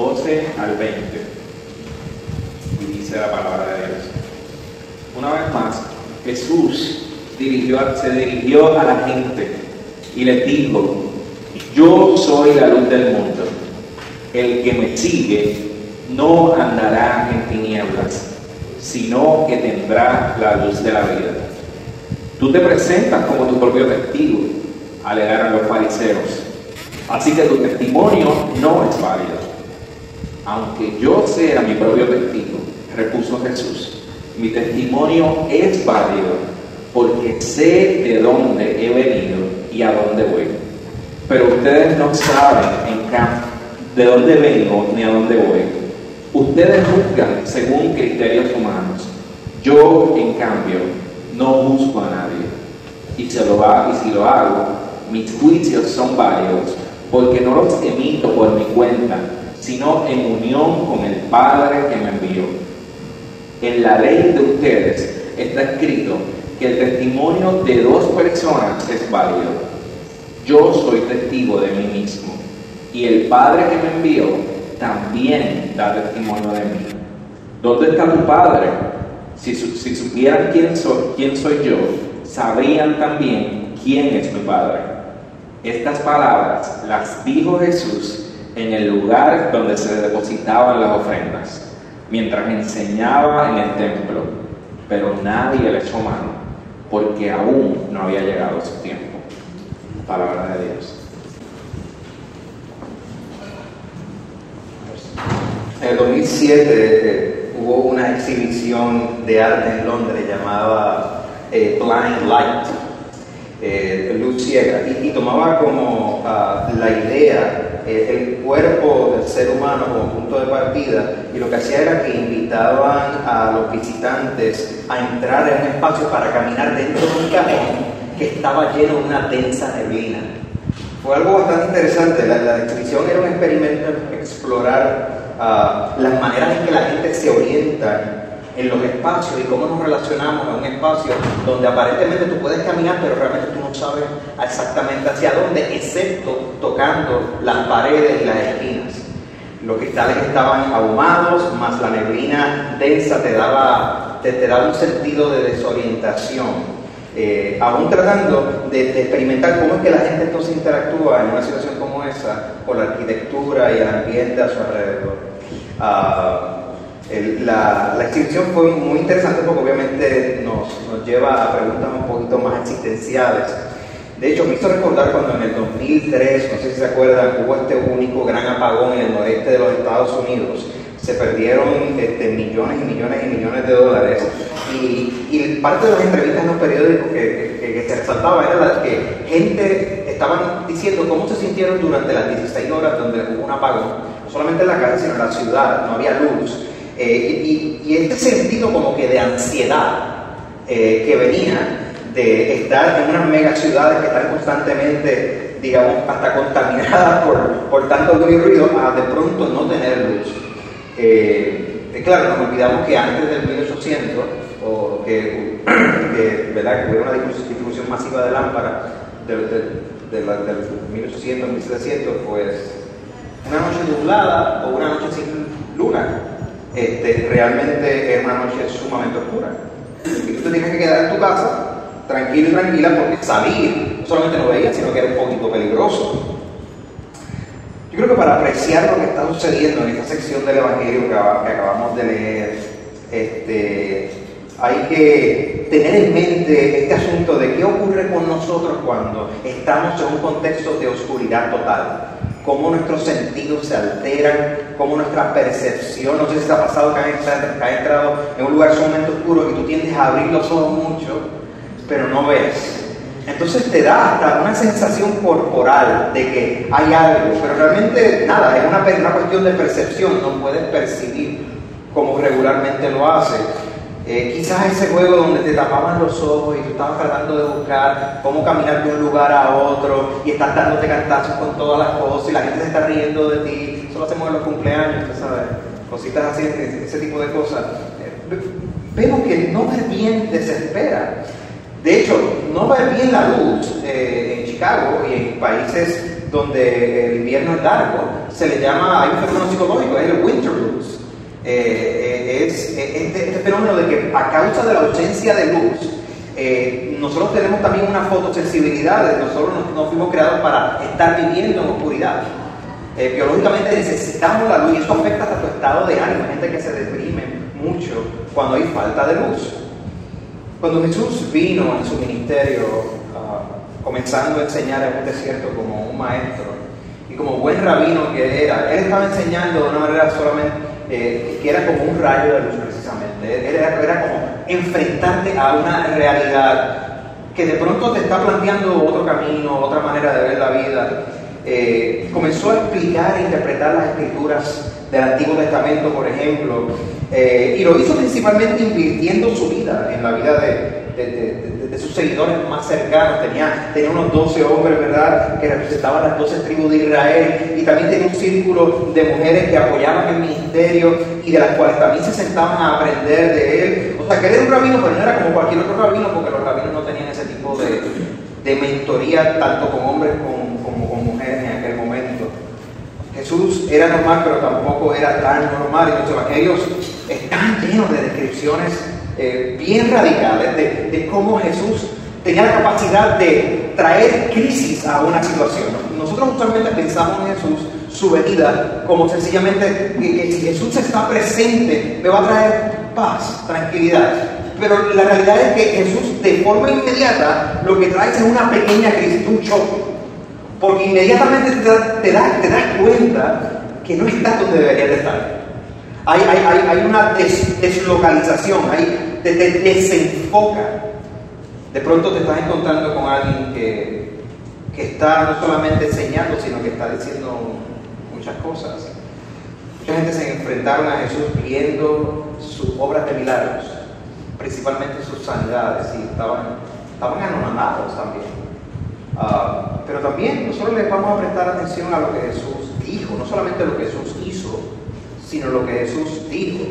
12 al 20. Y dice la palabra de Dios. Una vez más, Jesús dirigió, se dirigió a la gente y les dijo, yo soy la luz del mundo. El que me sigue no andará en tinieblas, sino que tendrá la luz de la vida. Tú te presentas como tu propio testigo, alegaron los fariseos. Así que tu testimonio no es válido. Aunque yo sea mi propio testigo, repuso Jesús, mi testimonio es válido porque sé de dónde he venido y a dónde voy. Pero ustedes no saben en de dónde vengo ni a dónde voy. Ustedes juzgan según criterios humanos. Yo, en cambio, no juzgo a nadie. Y, se lo y si lo hago, mis juicios son válidos porque no los emito por mi cuenta, sino en unión con el Padre que me envió. En la ley de ustedes está escrito que el testimonio de dos personas es válido. Yo soy testigo de mí mismo y el Padre que me envió también da testimonio de mí. ¿Dónde está tu Padre? Si, supieran quién soy, quién soy yo, sabrían también quién es mi Padre. Estas palabras las dijo Jesús en el lugar donde se depositaban las ofrendas, mientras enseñaba en el templo, pero nadie le echó mano, porque aún no había llegado su tiempo. Palabra de Dios. En el 2007 eh, hubo una exhibición de arte en Londres llamada eh, Blind Light eh, luz ciega, y, tomaba como ah, la idea, el cuerpo del ser humano como punto de partida, y lo que hacía era que invitaban a los visitantes a entrar en un espacio para caminar dentro de un cajón que estaba lleno de una densa neblina. Fue algo bastante interesante, la, la descripción era un experimento en explorar ah, las maneras en que la gente se orienta en los espacios y cómo nos relacionamos en un espacio donde aparentemente tú puedes caminar, pero realmente tú no sabes exactamente hacia dónde, excepto tocando las paredes y las esquinas. Los cristales estaban ahumados, más la neblina densa te daba, te, daba un sentido de desorientación. Eh, aún tratando de, experimentar cómo es que la gente entonces interactúa en una situación como esa con la arquitectura y el ambiente a su alrededor. Ah, la, la, exhibición fue muy interesante porque obviamente nos, nos, lleva a preguntas un poquito más existenciales. De hecho, me hizo recordar cuando en el 2003, no sé si se acuerdan, hubo este único gran apagón en el noreste de los Estados Unidos. Se perdieron este, millones y millones y millones de dólares. Y, y parte de las entrevistas en los periódicos que, que, que se resaltaba era la que gente estaban diciendo cómo se sintieron durante las 16 horas donde hubo un apagón, no solamente en la calle, sino en la ciudad, no había luz eh, y, este sentido como que de ansiedad eh, que venía de estar en unas mega ciudades que están constantemente, digamos, hasta contaminadas por, por tanto ruido, a de pronto no tener luz. Eh, claro, nos olvidamos que antes del 1800, o que, ¿verdad? que hubiera una distribución masiva de lámparas del, del, del 1800, 1700, pues una noche nublada o una noche sin luna este, realmente es una noche sumamente oscura. Y tú te tienes que quedar en tu casa, tranquilo y tranquila, porque salir solamente no veías, sino que era un poquito peligroso. Yo creo que para apreciar lo que está sucediendo en esta sección del Evangelio que, acabamos de leer, este, hay que tener en mente este asunto de qué ocurre con nosotros cuando estamos en un contexto de oscuridad total. Cómo nuestros sentidos se alteran, cómo nuestra percepción, no sé si te ha pasado que has entrado, en un lugar sumamente oscuro y tú tiendes a abrir los ojos mucho, pero no ves. Entonces te da hasta una sensación corporal de que hay algo, pero realmente nada, es una, una cuestión de percepción, no puedes percibir como regularmente lo hace. Eh, quizás ese juego donde te tapaban los ojos y tú estabas tratando de buscar cómo caminar de un lugar a otro y estás dándote cantazos con todas las cosas y la gente se está riendo de ti. Eso lo hacemos en los cumpleaños, ¿sabes? Cositas así, ese tipo de cosas. Eh, vemos que no ver bien desespera. De hecho, no ver bien la luz eh, en Chicago y en países donde el invierno es largo, se le llama, hay un fenómeno psicológico, es el winter blues. Eh, es este, este, fenómeno de que a causa de la ausencia de luz, eh, nosotros tenemos también una fotosensibilidad, nosotros no, fuimos creados para estar viviendo en oscuridad. Eh, biológicamente necesitamos la luz y eso afecta hasta tu estado de ánimo, gente que se deprime mucho cuando hay falta de luz. Cuando Jesús vino en su ministerio, ah, comenzando a enseñar en un desierto como un maestro y como buen rabino que era, él estaba enseñando de una manera solamente eh, que era como un rayo de luz precisamente. Era, era como enfrentarte a una realidad que de pronto te está planteando otro camino, otra manera de ver la vida. Eh, comenzó a explicar e interpretar las escrituras del Antiguo Testamento, por ejemplo, eh, y lo hizo principalmente invirtiendo su vida en la vida de de sus seguidores más cercanos. Tenía, tenía unos 12 hombres, ¿verdad?, que representaban las 12 tribus de Israel. Y también tenía un círculo de mujeres que apoyaban el ministerio y de las cuales también se sentaban a aprender de él. O sea, que él era un rabino, pero no era como cualquier otro rabino, porque los rabinos no tenían ese tipo de, de mentoría, tanto con hombres como, con mujeres en aquel momento. Jesús era normal, pero tampoco era tan normal. Entonces, los evangelios están llenos de descripciones eh, bien radicales de, cómo Jesús tenía la capacidad de traer crisis a una situación. Nosotros usualmente pensamos en Jesús, su venida, como sencillamente que, si Jesús está presente, me va a traer paz, tranquilidad. Pero la realidad es que Jesús de forma inmediata lo que trae es una pequeña crisis, un choque. Porque inmediatamente te, das, cuenta que no estás donde deberías de estar. Hay, hay, una deslocalización, hay, te, desenfoca. De pronto te estás encontrando con alguien que, que está no solamente enseñando, sino que está diciendo muchas cosas. Mucha gente se enfrentaron a Jesús viendo sus obras de milagros, principalmente sus sanidades, y estaban, estaban anonadados también. Ah, pero también nosotros les vamos a prestar atención a lo que Jesús dijo, no solamente lo que Jesús hizo, sino lo que Jesús dijo.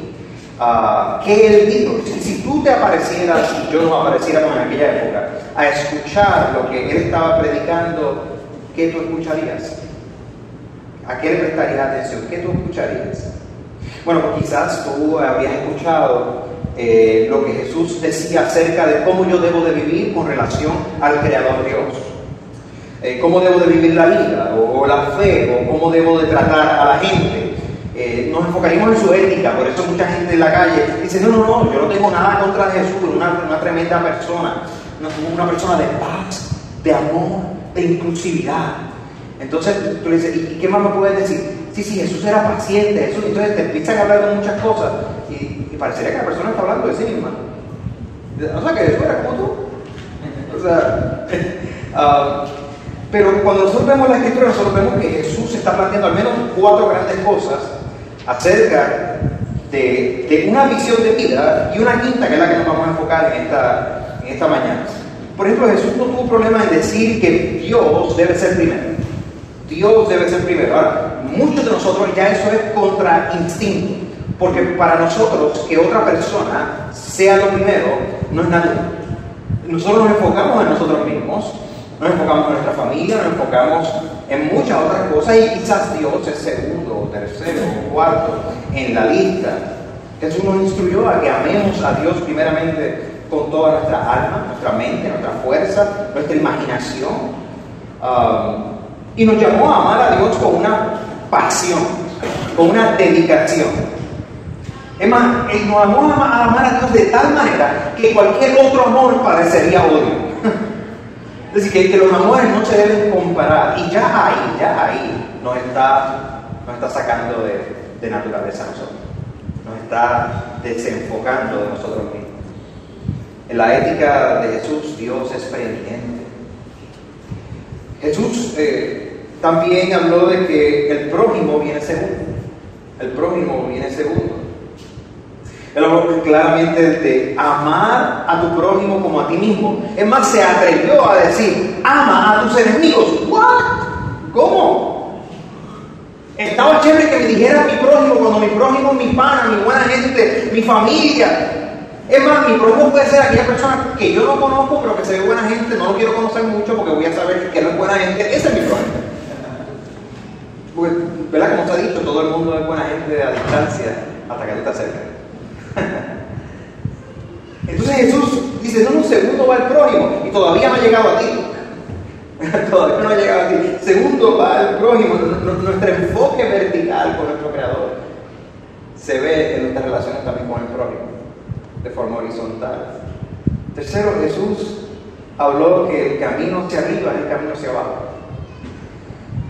Ah, ¿Qué él dijo? Si, tú te aparecieras, y yo no apareciera en aquella época, a escuchar lo que él estaba predicando, ¿qué tú escucharías? ¿A qué le prestarías atención? ¿Qué tú escucharías? Bueno, pues quizás tú habrías escuchado eh, lo que Jesús decía acerca de cómo yo debo de vivir con relación al Creador Dios. Eh, cómo debo de vivir la vida, o, o la fe, o cómo debo de tratar a la gente. Eh, nos enfocaríamos en su ética, por eso mucha gente en la calle dice, no, no, no, yo no tengo nada contra Jesús, una, una tremenda persona, una, una, persona de paz, de amor, de inclusividad. Entonces tú le dices, ¿y qué más me puedes decir? Sí, sí, Jesús era paciente, Jesús, entonces te empiezan a hablar de muchas cosas y, parecería que la persona está hablando de sí misma. O sea, que Jesús era como tú. Uh, pero cuando nosotros vemos la escritura, nosotros vemos que Jesús está planteando al menos cuatro grandes cosas acerca de, una visión de vida y una quinta que es la que nos vamos a enfocar en esta, en esta mañana. Por ejemplo, Jesús no tuvo problema en decir que Dios debe ser primero. Dios debe ser primero. Ahora, muchos de nosotros ya eso es contra instinto, porque para nosotros que otra persona sea lo primero no es nada. Nosotros nos enfocamos en nosotros mismos, nos enfocamos en nuestra familia, nos enfocamos en muchas otras cosas y quizás Dios es segundo, tercero o cuarto en la lista. Jesús nos instruyó a que amemos a Dios primeramente con toda nuestra alma, nuestra mente, nuestra fuerza, nuestra imaginación. Um, y nos llamó a amar a Dios con una pasión, con una dedicación. Es más, Él nos amó a amar a Dios de tal manera que cualquier otro amor parecería odio. Es decir, que, los amores no se deben comparar. Y ya ahí, ya ahí nos está, está sacando de, de naturaleza nosotros. Nos está desenfocando de nosotros mismos. En la ética de Jesús, Dios es preeminente. Jesús eh, también habló de que el prójimo viene segundo. El prójimo viene segundo. Él habló claramente de amar a tu prójimo como a ti mismo. Es más, se atrevió a decir, ama a tus enemigos. ¿What? ¿Cómo? Estaba chévere que me dijera mi prójimo cuando mi prójimo mi pana, mi buena gente, mi familia. Es más, mi prójimo puede ser aquella persona que yo no conozco, pero que se ve buena gente, no lo quiero conocer mucho porque voy a saber que no es buena gente. Ese es mi prójimo. Porque, ¿verdad? Como se ha dicho, todo el mundo es buena gente a distancia hasta que tú estás cerca. Entonces Jesús dice, no, no, segundo va el prójimo y todavía no ha llegado a ti. todavía no ha llegado a ti. Segundo va el prójimo. Nuestro enfoque vertical con nuestro Creador se ve en nuestras relaciones también con el prójimo, de forma horizontal. Tercero, Jesús habló que el camino hacia arriba es el camino hacia abajo.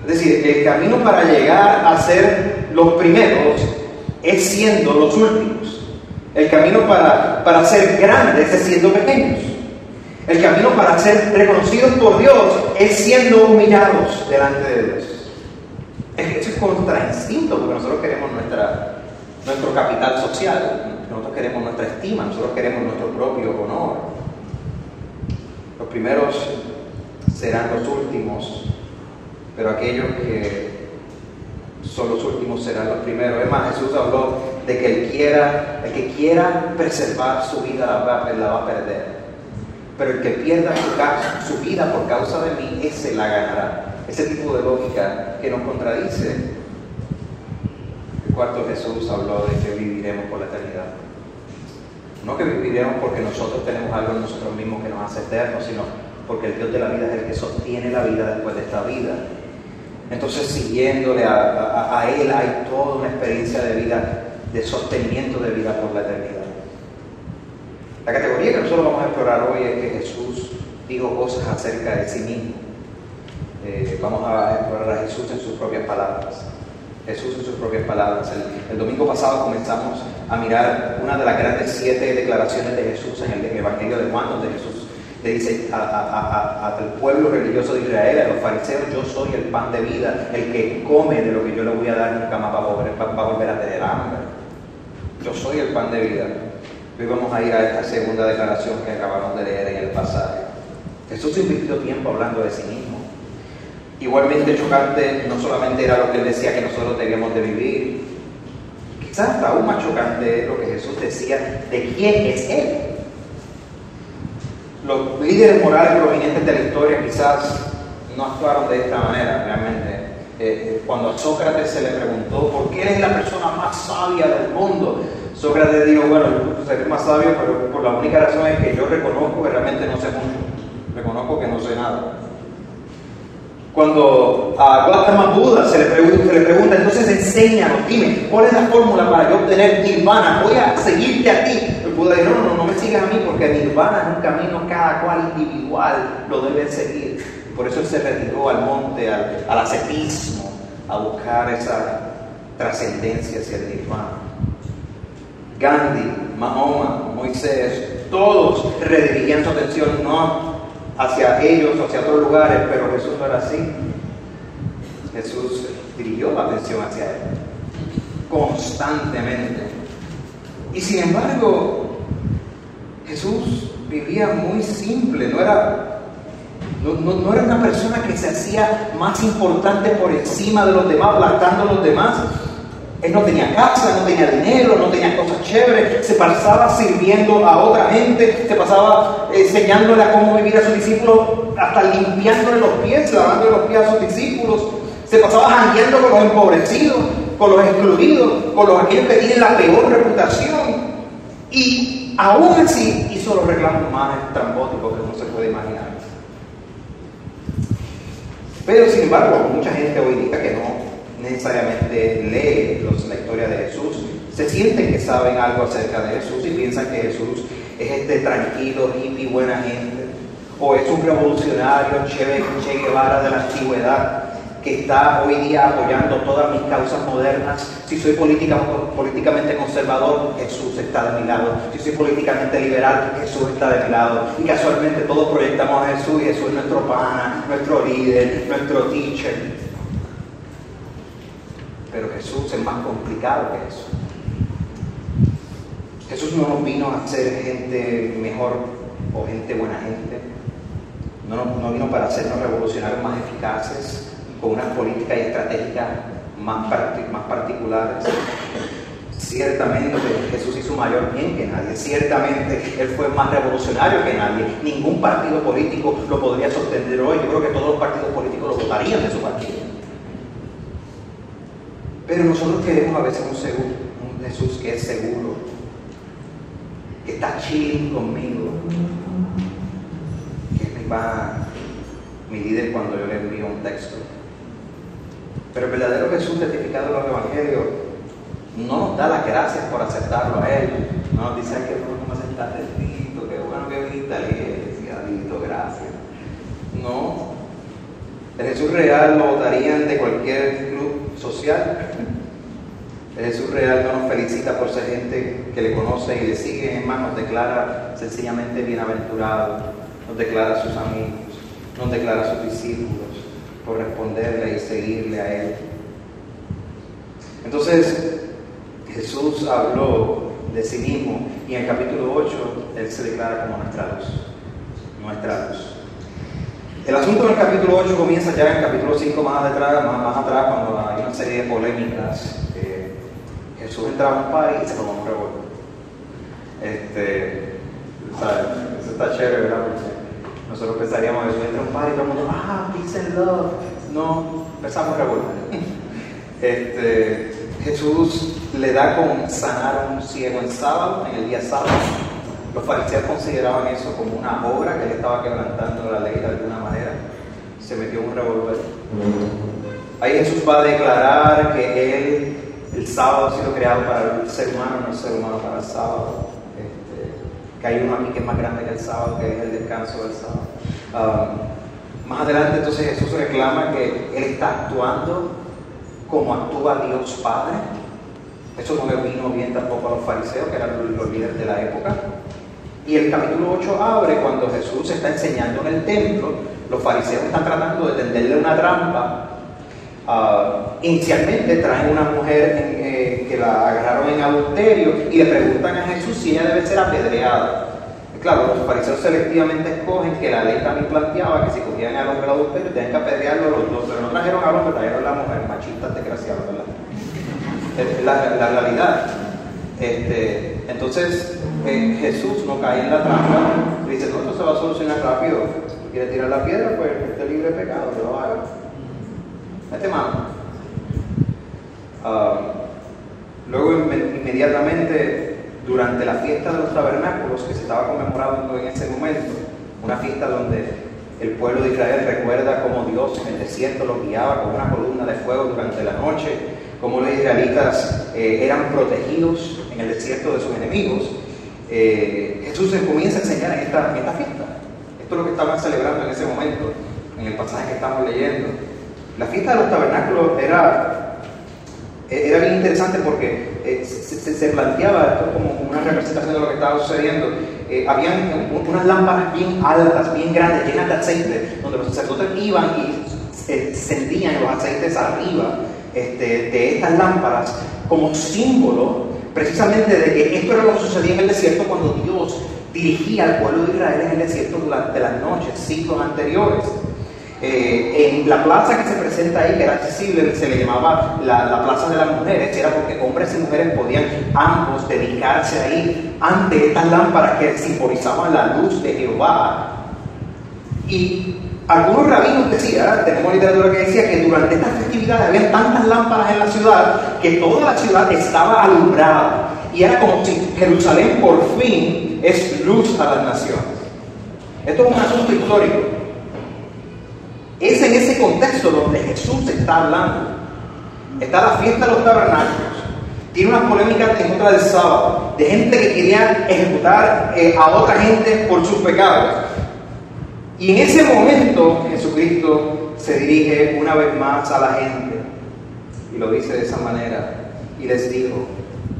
Es decir, el camino para llegar a ser los primeros es siendo los últimos. El camino para, para ser grandes es siendo pequeños. El camino para ser reconocidos por Dios es siendo humillados delante de Dios. Eso es contra instinto, porque nosotros queremos nuestra, nuestro capital social, nosotros queremos nuestra estima, nosotros queremos nuestro propio honor. Los primeros serán los últimos, pero aquellos que son los últimos serán los primeros. Es más, Jesús habló de que el, quiera, el que quiera preservar su vida la va, a perder. Pero el que pierda su, vida por causa de mí, ese la ganará. Ese tipo de lógica que nos contradice. El cuarto Jesús habló de que viviremos por la eternidad. No que viviremos porque nosotros tenemos algo en nosotros mismos que nos hace eternos, sino porque el Dios de la vida es el que sostiene la vida después de esta vida. Entonces, siguiéndole a, Él hay toda una experiencia de vida, de sostenimiento de vida por la eternidad. La categoría que nosotros vamos a explorar hoy es que Jesús dijo cosas acerca de sí mismo. Eh, vamos a explorar a Jesús en sus propias palabras. Jesús en sus propias palabras. El, el, domingo pasado comenzamos a mirar una de las grandes siete declaraciones de Jesús en el Evangelio de Juan, donde Jesús le dice al pueblo religioso de Israel, a los fariseos, yo soy el pan de vida, el que come de lo que yo le voy a dar nunca más va a volver, a, volver a tener hambre. Yo soy el pan de vida. Hoy vamos a ir a esta segunda declaración que acabamos de leer en el pasaje. Jesús invirtió tiempo hablando de sí mismo. Igualmente chocante no solamente era lo que él decía que nosotros debíamos de vivir, quizás aún más chocante es lo que Jesús decía de quién es Él líderes morales provenientes de la historia quizás no actuaron de esta manera realmente. Eh, eh, cuando a Sócrates se le preguntó por qué eres la persona más sabia del mundo, Sócrates dijo, bueno, yo seré más sabio, pero por la única razón es que yo reconozco que realmente no sé mucho, reconozco que no sé nada. Cuando a Gautama Buda se le, pregunta, entonces enséñanos, dime, ¿cuál es la fórmula para yo obtener nirvana? Voy a seguirte a ti. Buda dijo, no, no, no me sigas a mí porque nirvana es un camino cada cual individual lo debe seguir. Por eso él se retiró al monte, al, ascetismo, a buscar esa trascendencia hacia el nirvana. Gandhi, Mahoma, Moisés, todos redirigiendo su atención no hacia ellos hacia otros lugares, pero Jesús no era así. Jesús dirigió la atención hacia él constantemente. Y sin embargo, Jesús vivía muy simple, no era, no, era una persona que se hacía más importante por encima de los demás, aplastando a los demás, él no tenía casa, no tenía dinero, no tenía cosas chéveres, se pasaba sirviendo a otra gente, se pasaba enseñándole a cómo vivir a sus discípulos, hasta limpiándole los pies, lavándole los pies a sus discípulos, se pasaba jangueando con los empobrecidos, con los excluidos, con los aquellos que tienen la peor reputación. Y aún así hizo los reclamos más estrambóticos que uno se puede imaginar. Pero sin embargo, mucha gente hoy dice que no necesariamente lee la historia de Jesús, se sienten que saben algo acerca de Jesús y piensan que Jesús es este tranquilo, hippie, buena gente. o es un revolucionario che Guevara de la antigüedad que está hoy día apoyando todas mis causas modernas. Si soy políticamente conservador, Jesús está de mi lado. Si soy políticamente liberal, Jesús está de mi lado. Y casualmente todos proyectamos a Jesús y Jesús es nuestro pana, nuestro líder, nuestro teacher. Pero Jesús es más complicado que eso. Jesús no nos vino a ser gente mejor o gente buena gente. No, no vino para hacernos revolucionarios más eficaces con unas políticas y estratégicas más, más particulares. Ciertamente Jesús hizo mayor bien que nadie, ciertamente Él fue más revolucionario que nadie. Ningún partido político lo podría sostener hoy. Yo creo que todos los partidos políticos lo votarían de su partido. Pero nosotros queremos a veces un seguro, un Jesús que es seguro, que está chilling conmigo, que es mi, mi líder cuando yo le envío un texto. Pero el verdadero Jesús testificado en los evangelios no nos da las gracias por aceptarlo a Él. No nos dice, que bueno me aceptaste, Tito, qué bueno que viniste a la iglesia, Tito, gracias. No. El Jesús real lo votarían de cualquier club social. El Jesús real no nos felicita por ser gente que le conoce y le sigue, en más nos declara sencillamente bienaventurado, nos declara sus amigos, nos declara sus discípulos por responderle y seguirle a Él. Entonces, Jesús habló de sí mismo y en el capítulo 8 Él se declara como nuestra luz. Nuestra luz. El asunto del capítulo 8 comienza ya en el capítulo 5 más atrás, más, atrás cuando hay una serie de polémicas. Jesús entraba a un par y se tomó un revuelo. Este, Eso está chévere, ¿verdad? Nosotros pensaríamos eso, entra un par y todo el mundo, ah, peace and love. No, empezamos revolver. Este, Jesús le da con sanar a un ciego en sábado, en el día sábado. Los fariseos consideraban eso como una obra que él estaba quebrantando la ley de alguna manera. Se metió un revolver. Ahí Jesús va a declarar que él, el sábado ha sido creado para el ser humano, no el ser humano para el sábado que hay uno aquí que es más grande que el sábado, que es el descanso del sábado. Um, más adelante entonces Jesús reclama que Él está actuando como actúa Dios Padre. Eso no le vino bien tampoco a los fariseos, que eran los líderes de la época. Y el capítulo 8 abre cuando Jesús está enseñando en el templo. Los fariseos están tratando de tenderle una trampa. Uh, inicialmente traen una mujer en, que la agarraron en adulterio y le preguntan a Jesús si ella debe ser apedreada. Claro, los fariseos selectivamente escogen que la ley también planteaba que si cogían al hombre adulterio tenían que apedrearlo los dos, pero no trajeron al hombre, trajeron a la mujer, machistas desgraciados, ¿verdad? Es la, la realidad. Este, entonces eh, Jesús no cae en la trampa dice, no, esto se va a solucionar rápido. ¿Quiere tirar la piedra? Pues esté libre de pecado, que lo haga. Este mano. Um, Luego inmediatamente durante la fiesta de los tabernáculos que se estaba conmemorando en ese momento, una fiesta donde el pueblo de Israel recuerda cómo Dios en el desierto los guiaba con una columna de fuego durante la noche, cómo los israelitas eh, eran protegidos en el desierto de sus enemigos. Eh, Jesús les comienza a enseñar en esta, en esta fiesta. Esto es lo que estaban celebrando en ese momento, en el pasaje que estamos leyendo. La fiesta de los tabernáculos era eh, era bien interesante porque eh, se, planteaba esto como una representación de lo que estaba sucediendo. Eh, habían unas lámparas bien altas, bien grandes, llenas de aceite, donde los sacerdotes iban y encendían los aceites arriba este, de estas lámparas como símbolo precisamente de que esto era lo que sucedía en el desierto cuando Dios dirigía al pueblo de Israel en el desierto durante las noches, siglos anteriores. Eh, en la plaza que se presenta ahí, que era accesible, se le llamaba la, Plaza de las Mujeres, era porque hombres y mujeres podían ambos dedicarse ahí ante estas lámparas que simbolizaban la luz de Jehová. Y algunos rabinos decían, tenemos literatura que decía que durante estas festividades había tantas lámparas en la ciudad que toda la ciudad estaba alumbrada. Y era como si Jerusalén por fin es luz a las naciones. Esto es un asunto histórico. Es en ese contexto donde Jesús está hablando. Está la fiesta de los tabernáculos. Tiene unas polémicas en contra del sábado, de gente que quería ejecutar eh, a otra gente por sus pecados. Y en ese momento Jesucristo se dirige una vez más a la gente y lo dice de esa manera y les dijo,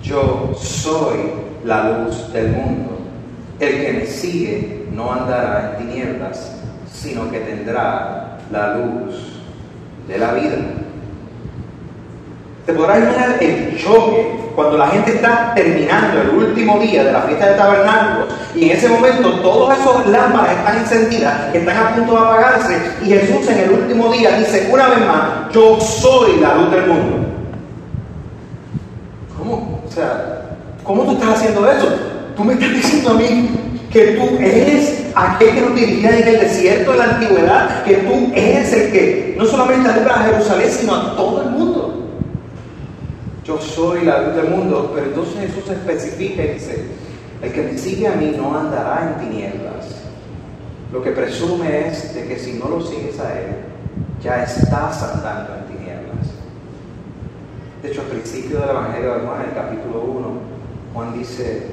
yo soy la luz del mundo. El que me sigue no andará en tinieblas, sino que tendrá la luz de la vida. Te podrás imaginar el choque cuando la gente está terminando el último día de la fiesta de tabernáculos y en ese momento todos esos lámparas están encendidas, están a punto de apagarse y Jesús en el último día dice una vez más, yo soy la luz del mundo. ¿Cómo? O sea, ¿cómo tú estás haciendo eso? Tú me estás diciendo a mí que tú eres aquel que nos dirigía en el desierto de la antigüedad, que tú eres el que no solamente alumbra a Jerusalén, sino a todo el mundo. Yo soy la luz del mundo, pero entonces Jesús especifica y dice, el que me sigue a mí no andará en tinieblas. Lo que presume es de que si no lo sigues a Él, ya estás andando en tinieblas. De hecho, al principio del Evangelio de Juan, en el capítulo 1, Juan dice,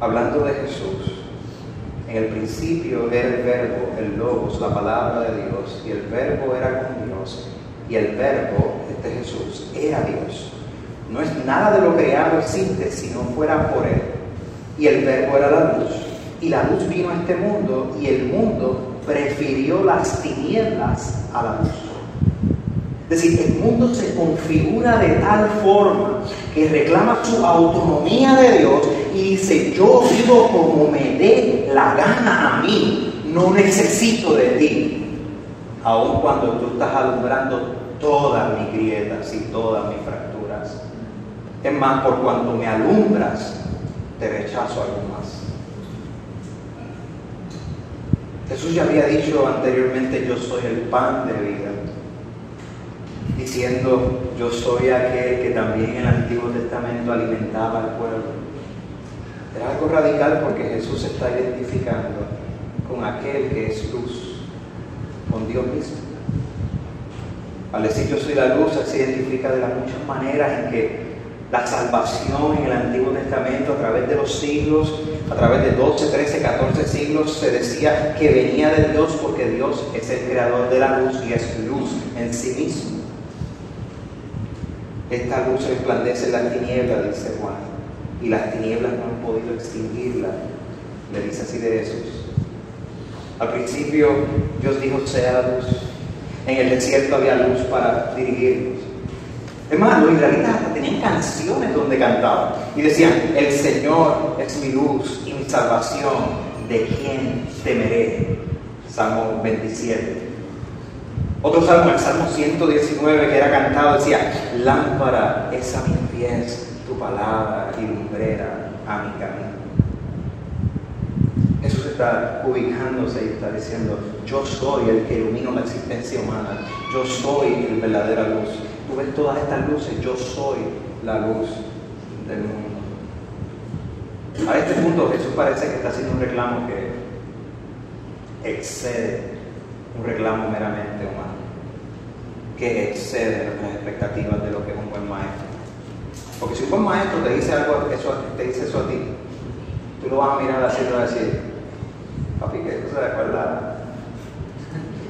hablando de Jesús, en el principio era el verbo, el logos, la palabra de Dios, y el verbo era con Dios, y el verbo, este Jesús, era Dios. No es nada de lo creado existe si no fuera por Él. Y el verbo era la luz. Y la luz vino a este mundo y el mundo prefirió las tinieblas a la luz. Es decir, el mundo se configura de tal forma que reclama su autonomía de Dios y dice, yo vivo como me dé la gana a mí, no necesito de ti. Aun cuando tú estás alumbrando todas mis grietas y todas mis fracturas. Es más, por cuanto me alumbras, te rechazo algo más. Jesús ya había dicho anteriormente, yo soy el pan de vida, diciendo, yo soy aquel que también en el Antiguo Testamento alimentaba al pueblo. Era algo radical porque Jesús se está identificando con aquel que es luz, con Dios mismo. Al decir yo soy la luz, se identifica de las muchas maneras en que la salvación en el Antiguo Testamento a través de los siglos, a través de 12, 13, 14 siglos, se decía que venía de Dios porque Dios es el creador de la luz y es luz en sí mismo. Esta luz resplandece en las tinieblas, dice Juan, y las tinieblas no han podido extinguirla, le dice así de Jesús. Al principio Dios dijo, sea luz. En el desierto había luz para dirigirnos. Es más, los israelitas tenían canciones donde cantaban y decían, el Señor es mi luz y mi salvación, ¿de quién temeré? Salmo 27. Otro salmo, el Salmo 119 que era cantado, decía, lámpara es a mis pies tu palabra y lumbrera a mi camino. Jesús está ubicándose y está diciendo, yo soy el que ilumino la existencia humana, yo soy el verdadera luz. Tú ves todas estas luces, yo soy la luz del mundo. A este punto Jesús parece que está haciendo un reclamo que excede un reclamo meramente humano, que excede nuestras expectativas de lo que es un buen maestro. Porque si un maestro te dice algo, eso, te dice eso a ti, tú lo vas a mirar así y vas a decir, papi, que eso se recuerda.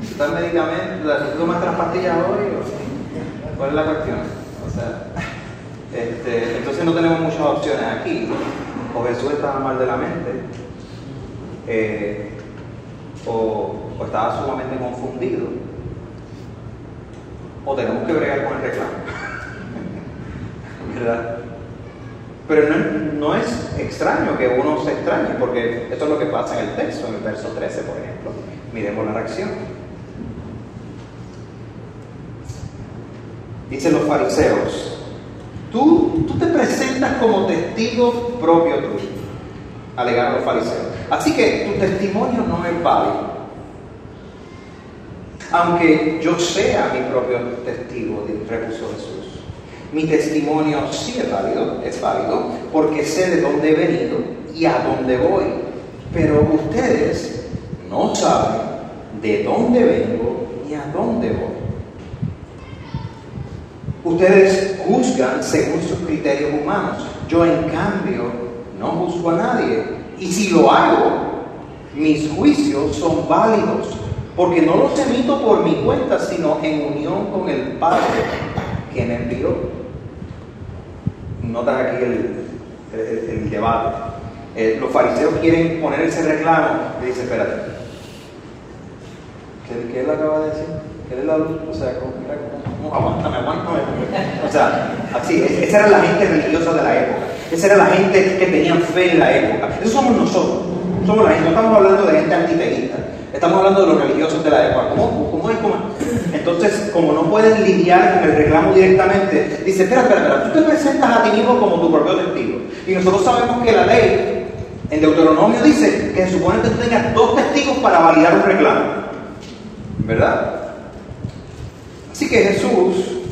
¿Tú estás medicamento? ¿Tú tomas las pastillas hoy? O, ¿Cuál es la cuestión? O sea, este, entonces no tenemos muchas opciones aquí. O Jesús estaba mal de la mente, eh, o, o estaba sumamente confundido, o tenemos que bregar con el reclamo. Pero no, es extraño que uno se extrañe, porque esto es lo que pasa en el texto, en el verso 13, por ejemplo. Miremos la reacción. Dicen los fariseos, tú, tú te presentas como testigo propio tuyo, alegaron los fariseos. Así que tu testimonio no es válido. Aunque yo sea mi propio testigo, repuso Jesús. Mi testimonio sí es válido, es válido, porque sé de dónde he venido y a dónde voy. Pero ustedes no saben de dónde vengo y a dónde voy. Ustedes juzgan según sus criterios humanos. Yo en cambio no juzgo a nadie. Y si lo hago, mis juicios son válidos, porque no los emito por mi cuenta, sino en unión con el Padre, quien envió. Notas aquí el, debate. Eh, los fariseos quieren poner ese reclamo y dice, espérate, ¿qué, ¿qué, él acaba de decir? ¿Qué es la luz? O sea, ¿cómo, mira, cómo, aguántame, aguántame. O sea, así, esa era la gente religiosa de la época. Esa era la gente que tenía fe en la época. Eso somos nosotros. Somos la gente. No estamos hablando de gente antiteísta. Estamos hablando de los religiosos de la época. ¿Cómo, cómo es? Cómo? Entonces, como no pueden lidiar con el reclamo directamente, dice, espera, espera, espera, tú te presentas a ti mismo como tu propio testigo. Y nosotros sabemos que la ley en Deuteronomio dice que se supone que tú tengas dos testigos para validar un reclamo. ¿Verdad? Así que Jesús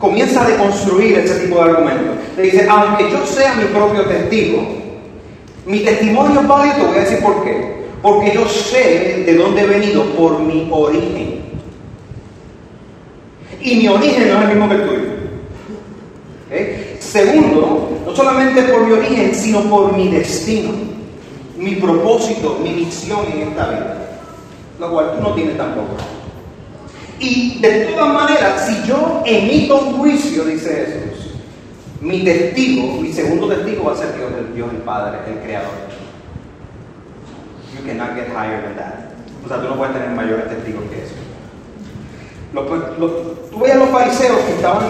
comienza a deconstruir ese tipo de argumentos. Le dice, aunque yo sea mi propio testigo, mi testimonio es válido, voy a decir por qué. Porque yo sé de dónde he venido por mi origen. Y mi origen no es el mismo que el tuyo. Segundo, no solamente por mi origen, sino por mi destino, mi propósito, mi misión en esta vida. Lo cual tú no tienes tampoco. Y de todas maneras, si yo emito un juicio, dice Jesús, mi testigo, mi segundo testigo va a ser Dios, el, Dios el Padre, el Creador. You cannot get higher than that. O sea, tú no puedes tener mayores testigos que eso. Tú veías los fariseos que estaban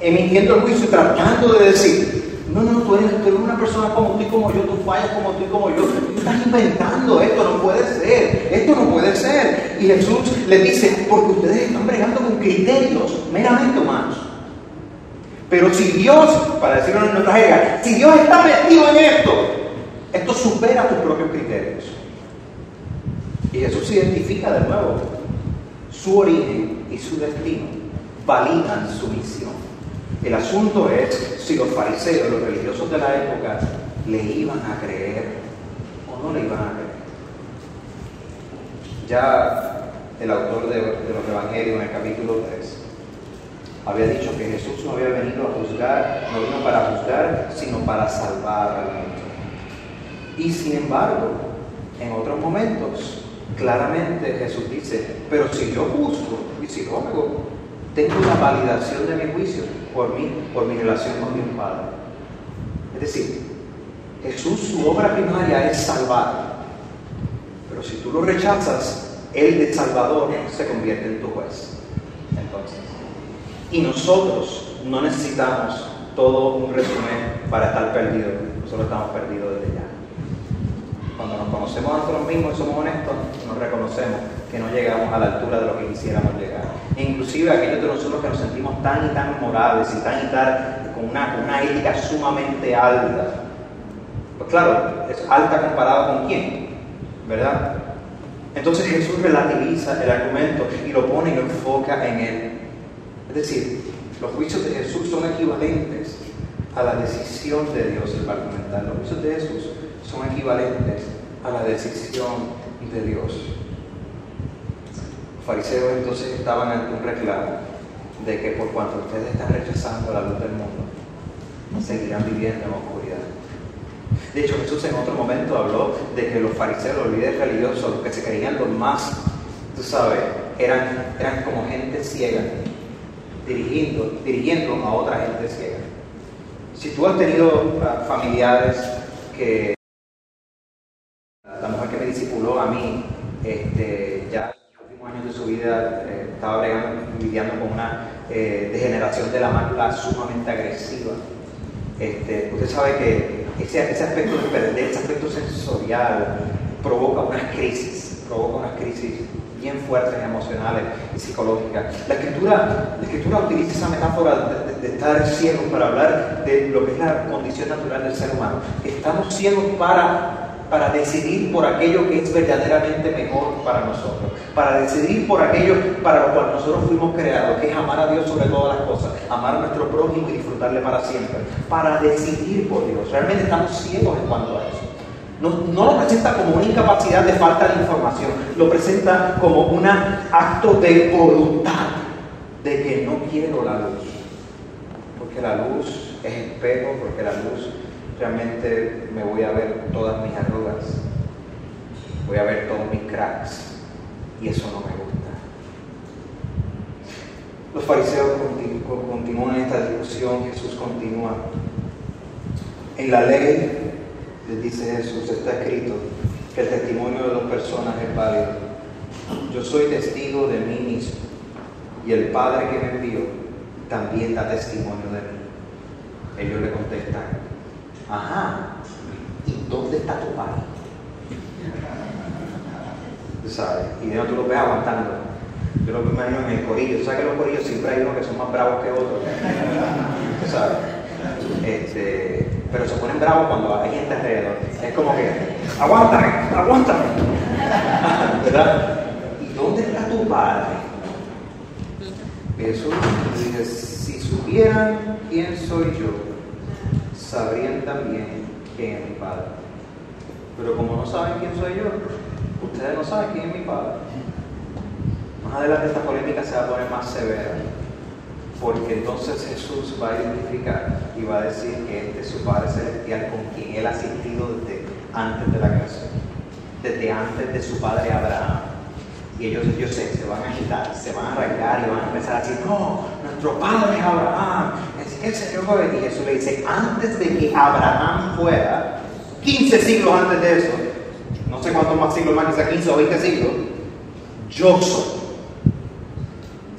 emitiendo el juicio y tratando de decir, no, no, tú eres, tú eres, una persona como tú y como yo, tú fallas como tú y como yo, tú estás inventando esto, no puede ser, esto no puede ser. Y Jesús les dice, porque ustedes están bregando con criterios meramente humanos. Pero si Dios, para decirlo en nuestra jerga, si Dios está metido en esto, esto supera tus propios criterios. Y Jesús se identifica de nuevo. Su origen y su destino validan su misión. El asunto es si los fariseos, los religiosos de la época, le iban a creer o no le iban a creer. Ya el autor de, los Evangelios en el capítulo 3 había dicho que Jesús no había venido a juzgar, no vino para juzgar, sino para salvar al mundo. Y sin embargo, en otros momentos, claramente Jesús dice, pero si yo juzgo y si hago, tengo la validación de mi juicio por mí, por mi relación con mi Padre. Es decir, Jesús, su obra primaria es salvar. Pero si tú lo rechazas, Él de Salvador se convierte en tu juez. Entonces, y nosotros no necesitamos todo un resumen para estar perdidos. Nosotros estamos perdidos desde ya. Cuando nos conocemos a nosotros mismos y somos honestos, nos reconocemos que no llegamos a la altura de lo que quisiéramos llegar. E inclusive aquellos de nosotros que nos sentimos tan y tan morales y tan y tan con una, una ética sumamente alta. Pues claro, es alta comparado con quién, ¿verdad? Entonces Jesús relativiza el argumento y lo pone y lo enfoca en él. Es decir, los juicios de Jesús son equivalentes a la decisión de Dios, el argumentar. Los juicios de Jesús son equivalentes a la decisión de Dios fariseos entonces estaban ante un reclamo de que por cuanto ustedes están rechazando la luz del mundo, seguirán viviendo en oscuridad. De hecho, Jesús en otro momento habló de que los fariseos, los líderes religiosos, los que se creían los más, tú sabes, eran, eran como gente ciega, dirigiendo, dirigiendo a otra gente ciega. Si tú has tenido ah, familiares que la mujer que me discipuló a mí, este, ya años de su vida eh, estaba lidiando con una eh, degeneración de la mácula sumamente agresiva. Este, usted sabe que ese, ese, aspecto de perder, ese aspecto sensorial, provoca unas crisis, provoca unas crisis bien fuertes emocionales y psicológicas. La escritura, la escritura utiliza esa metáfora de, de, estar ciegos para hablar de lo que es la condición natural del ser humano. Estamos ciegos para para decidir por aquello que es verdaderamente mejor para nosotros, para decidir por aquello para lo cual nosotros fuimos creados, que es amar a Dios sobre todas las cosas, amar a nuestro prójimo y disfrutarle para siempre, para decidir por Dios. Realmente estamos ciegos en cuanto a eso. No, lo presenta como una incapacidad de falta de información, lo presenta como un acto de voluntad, de que no quiero la luz, porque la luz es espejo, porque la luz realmente me voy a ver todas mis arrugas. voy a ver todos mis cracks. Y eso no me gusta. Los fariseos continúan esta discusión, Jesús continúa. En la ley, les dice Jesús, está escrito que el testimonio de dos personas es válido. Yo soy testigo de mí mismo y el Padre que me envió también da testimonio de mí. Ellos le contestan, ajá, ¿y dónde está tu Padre? ¿Sabes? Y no tú lo ves aguantando. Yo lo imagino en el corillo. ¿Sabes que los corillos siempre hay unos que son más bravos que otros? ¿Sabes? Este, pero se ponen bravos cuando hay gente alrededor. Es como que, aguántame, aguántame. ¿Verdad? ¿Y dónde está tu padre? Jesús dice, si supieran quién soy yo, sabrían también quién es mi padre. Pero como no saben quién soy yo, ustedes no saben quién es mi padre. Más adelante esta polémica se va a poner más severa, porque entonces Jesús va a identificar y va a decir que este es su Padre Celestial con quien él ha asistido desde antes de la creación, desde antes de su padre Abraham. Y ellos, yo sé, se van a agitar, se van a arrancar y van a empezar a decir, no, nuestro padre es Abraham, el Señor va a venir. Jesús le dice, antes de que Abraham fuera, 15 siglos antes de eso, no sé cuántos más siglos más, quizá 15 o 20 siglos, yo soy.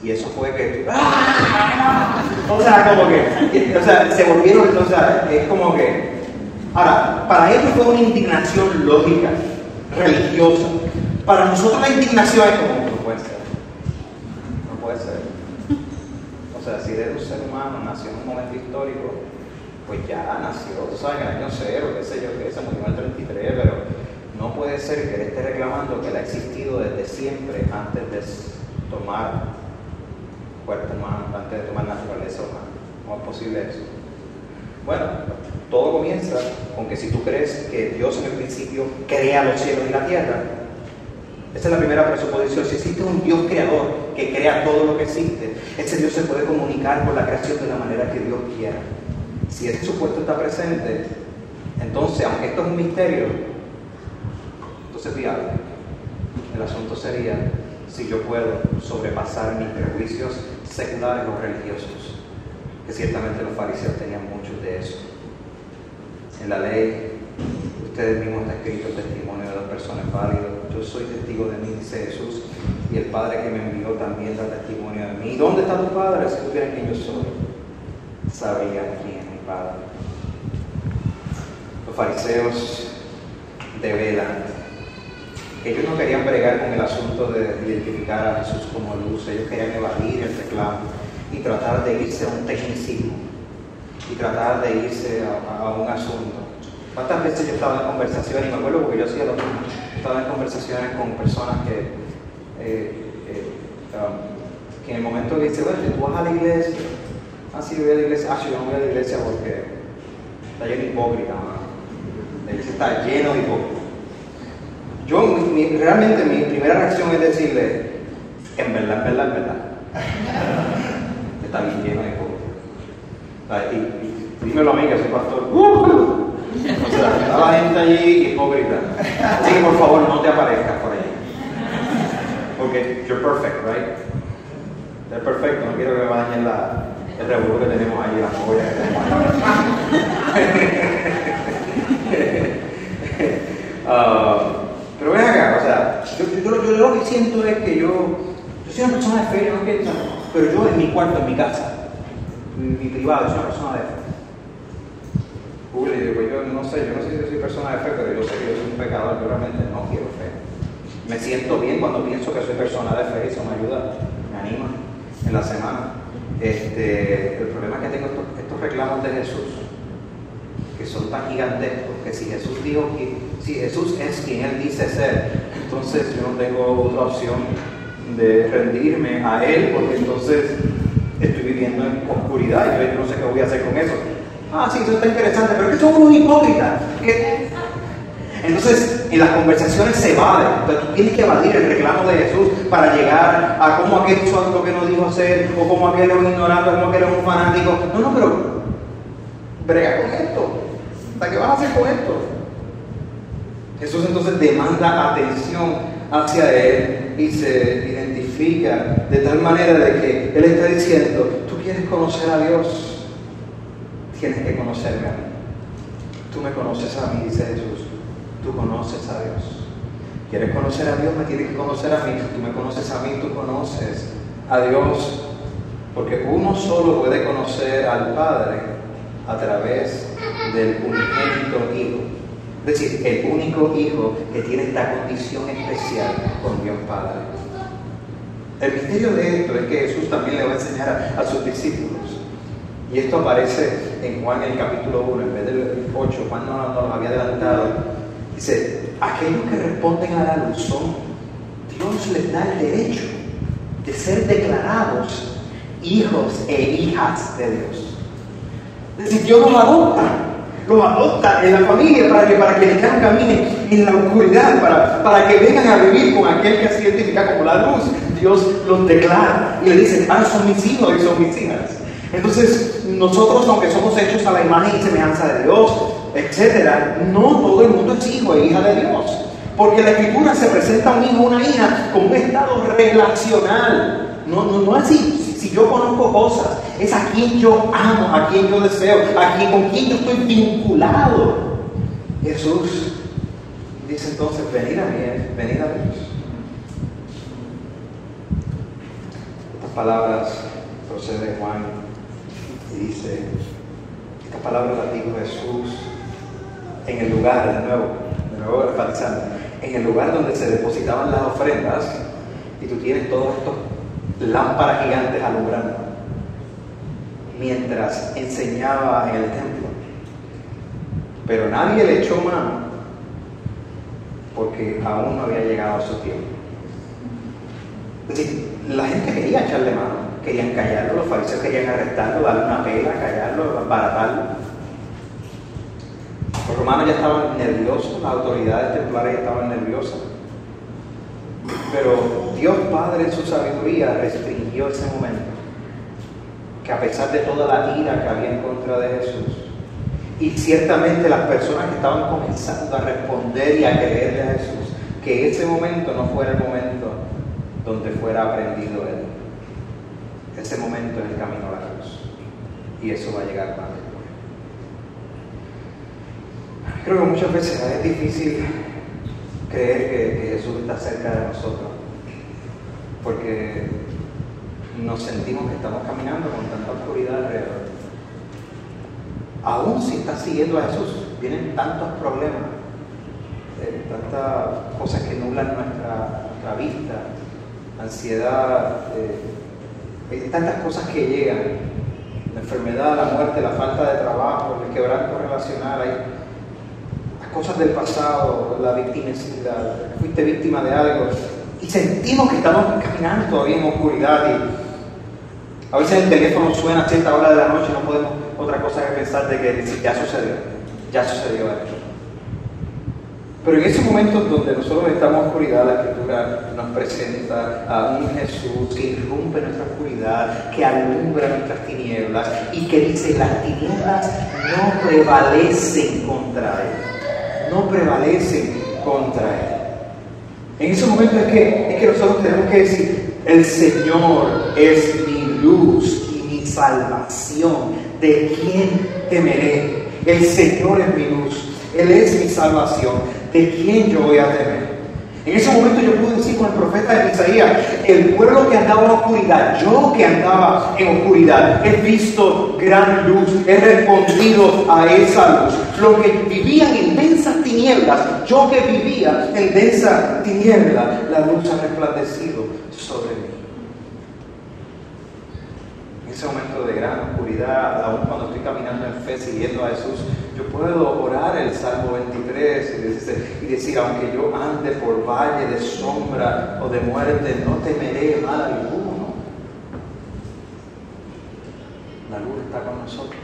Y eso fue que. ¡ah! O sea, como que. O sea, se volvieron. O sea, es como que. Ahora, para ellos fue una indignación lógica, religiosa. Para nosotros la indignación es como. No puede ser. No puede ser. De un ser humano nació en un momento histórico, pues ya nació, tú sabes, en el año cero, qué sé yo, que se murió en el 33, pero no puede ser que él esté reclamando que él ha existido desde siempre antes de tomar cuerpo humano, antes de tomar naturaleza humana. ¿Cómo es posible eso? Bueno, todo comienza con que si tú crees que Dios en el principio crea los cielos y la tierra, esa es la primera presuposición. Si existe un Dios creador que crea todo lo que existe, ese Dios se puede comunicar con la creación de la manera que Dios quiera. Si ese supuesto está presente, entonces, aunque esto es un misterio, entonces viable. El asunto sería si yo puedo sobrepasar mis prejuicios seculares o religiosos, que ciertamente los fariseos tenían muchos de eso. En la ley, ustedes mismos está escrito el testimonio de las personas válidas. Yo soy testigo de mí, dice Jesús, y el Padre que me envió también da testimonio de mí. ¿Y dónde está tu Padre? Si supieran quién yo soy, sabrían quién es mi Padre. Los fariseos develan ellos no querían bregar con el asunto de identificar a Jesús como luz, ellos querían evadir el reclamo y tratar de irse a un tecnicismo y tratar de irse a, un asunto. ¿Cuántas veces yo estaba en conversaciones, y me acuerdo porque yo hacía lo mismo, estaba en conversaciones con personas que, eh, eh, um, que en el momento que dice, bueno, tú vas a la iglesia, ah, sí, voy a la iglesia, ah, yo no voy a la iglesia porque está lleno de hipócrita, la iglesia está lleno de hipócritas. Yo realmente mi primera reacción es decirle, en verdad, en verdad, en verdad. Está bien lleno de cosas. Y, dímelo a mí que soy pastor. Uh, o sea, está la gente allí hipócrita. Así que por favor no te aparezcas por allí. Porque you're perfect, right? Eres perfecto, no quiero que me dañen la, el revuelo que tenemos ahí, la joya que tenemos uh, pero ven acá, o sea, yo, lo que siento es que yo, yo soy una persona de fe, ¿no? pero yo en mi cuarto, en mi casa, en mi privado, soy una persona de fe. Google, digo, yo no sé, yo no sé si soy persona de fe, pero yo sé que yo soy un pecador, pero realmente no quiero fe. Me siento bien cuando pienso que soy persona de fe eso me ayuda, me anima en la semana. Este, el problema es que tengo estos, estos reclamos de Jesús, que son tan gigantescos, que si Jesús dijo que si Jesús es quien Él dice ser, entonces yo no tengo otra opción de rendirme a Él, porque entonces estoy viviendo en oscuridad y yo no sé qué voy a hacer con eso. Ah, sí, eso está interesante, pero es que somos un hipócritas. Entonces, en las conversaciones se evade. Entonces, tú tienes que evadir el reclamo de Jesús para llegar a cómo aquel hizo que no dijo hacer, o cómo aquel es un ignorante, o cómo aquel es un fanático. No, no, pero brega con esto. ¿Hasta qué vas a hacer con esto? Jesús entonces demanda atención hacia Él y se identifica de tal manera de que Él está diciendo, tú quieres conocer a Dios, tienes que conocerme a mí. Tú me conoces a mí, dice Jesús, tú conoces a Dios. ¿Quieres conocer a Dios? Me tienes que conocer a mí. Tú me conoces a mí, tú conoces a Dios. Porque uno solo puede conocer al Padre a través del unigénito Hijo. Es decir, el único Hijo que tiene esta condición especial con Dios Padre. El misterio de esto es que Jesús también le va a enseñar a, sus discípulos. Y esto aparece en Juan en el capítulo 1, en vez del 8. Juan no, no lo había adelantado. Dice, aquellos que responden a la luz son, Dios les da el derecho de ser declarados hijos e hijas de Dios. Es decir, Dios los adopta, los adopta en la familia para que, para que caminen en la oscuridad, para, para que vengan a vivir con aquel que se identifica como la luz. Dios los declara y le dice, ah, son mis hijos y son mis hijas. Entonces, nosotros, aunque somos hechos a la imagen y semejanza de Dios, etcétera, no todo el mundo es hijo e hija de Dios. Porque la escritura se presenta a un hijo una hija como un estado relacional. No, no, no así. Si, yo conozco cosas, es a quien yo amo, a quien yo deseo, a quien, con quien yo estoy vinculado. Jesús dice entonces, venid a mí, eh, venid a Dios. Estas palabras procede de Juan dice, estas palabras las dijo Jesús en el lugar, de nuevo, de nuevo en el lugar donde se depositaban las ofrendas y tú tienes todos estos lámparas gigantes alumbrando mientras enseñaba en el templo. Pero nadie le echó mano porque aún no había llegado a su tiempo. Decir, la gente quería echarle mano, querían callarlo, los fariseos querían arrestarlo, darle una pela, callarlo, abaratarlo. Los romanos ya estaban nerviosos, las autoridades templarias estaban nerviosas. Pero Dios Padre en su sabiduría restringió ese momento. Que a pesar de toda la ira que había en contra de Jesús, y ciertamente las personas que estaban comenzando a responder y a creerle a Jesús, que ese momento no fuera el momento donde fuera aprendido Él. Ese momento es el camino a la cruz. Y eso va a llegar más Creo que muchas veces es difícil creer que, Jesús está cerca de nosotros, porque nos sentimos que estamos caminando con tanta oscuridad alrededor. Aún si estás siguiendo a Jesús, vienen tantos problemas, eh, tantas cosas que nublan nuestra, vista, ansiedad, eh, hay tantas cosas que llegan, la enfermedad, la muerte, la falta de trabajo, el quebranto relacional, hay cosas del pasado, la victimicidad, fuiste víctima de algo, y sentimos que estamos caminando todavía en oscuridad y a veces el teléfono suena a cierta hora de la noche y no podemos otra cosa que pensar de que ya sucedió, ya sucedió esto. Pero en ese momento donde nosotros estamos en oscuridad, la Escritura nos presenta a un Jesús que irrumpe nuestra oscuridad, que alumbra nuestras tinieblas y que dice, las tinieblas no prevalecen contra él no prevalecen contra Él. En ese momento es que, es que nosotros tenemos que decir, el Señor es mi luz y mi salvación. ¿De quién temeré? El Señor es mi luz, Él es mi salvación. ¿De quién yo voy a temer? En ese momento yo pude decir con el profeta de Isaías, el pueblo que andaba en oscuridad, yo que andaba en oscuridad, he visto gran luz, he respondido a esa luz. Los que vivían en densas tinieblas, yo que vivía en densa tiniebla, la luz ha resplandecido sobre mí. Ese momento de gran oscuridad, aún cuando estoy caminando en fe siguiendo a Jesús, yo puedo orar el Salmo 23 y decir, aunque yo ande por valle de sombra o de muerte, no temeré mal alguno. La luz está con nosotros.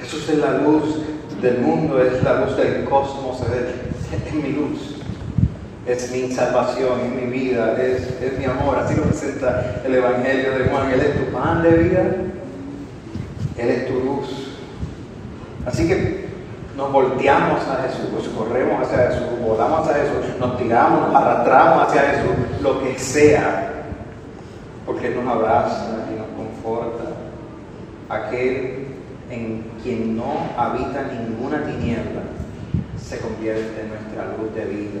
Jesús es la luz del mundo, es la luz del cosmos, es, mi luz es mi salvación, es mi vida, es, es, mi amor. Así lo presenta el Evangelio de Juan. Él es tu pan de vida, Él es tu luz. Así que nos volteamos a Jesús, corremos hacia Jesús, volamos hacia Jesús, nos tiramos, nos arrastramos hacia Jesús, lo que sea, porque Él nos abraza y nos conforta. Aquel en quien no habita ninguna tiniebla se convierte en nuestra luz de vida,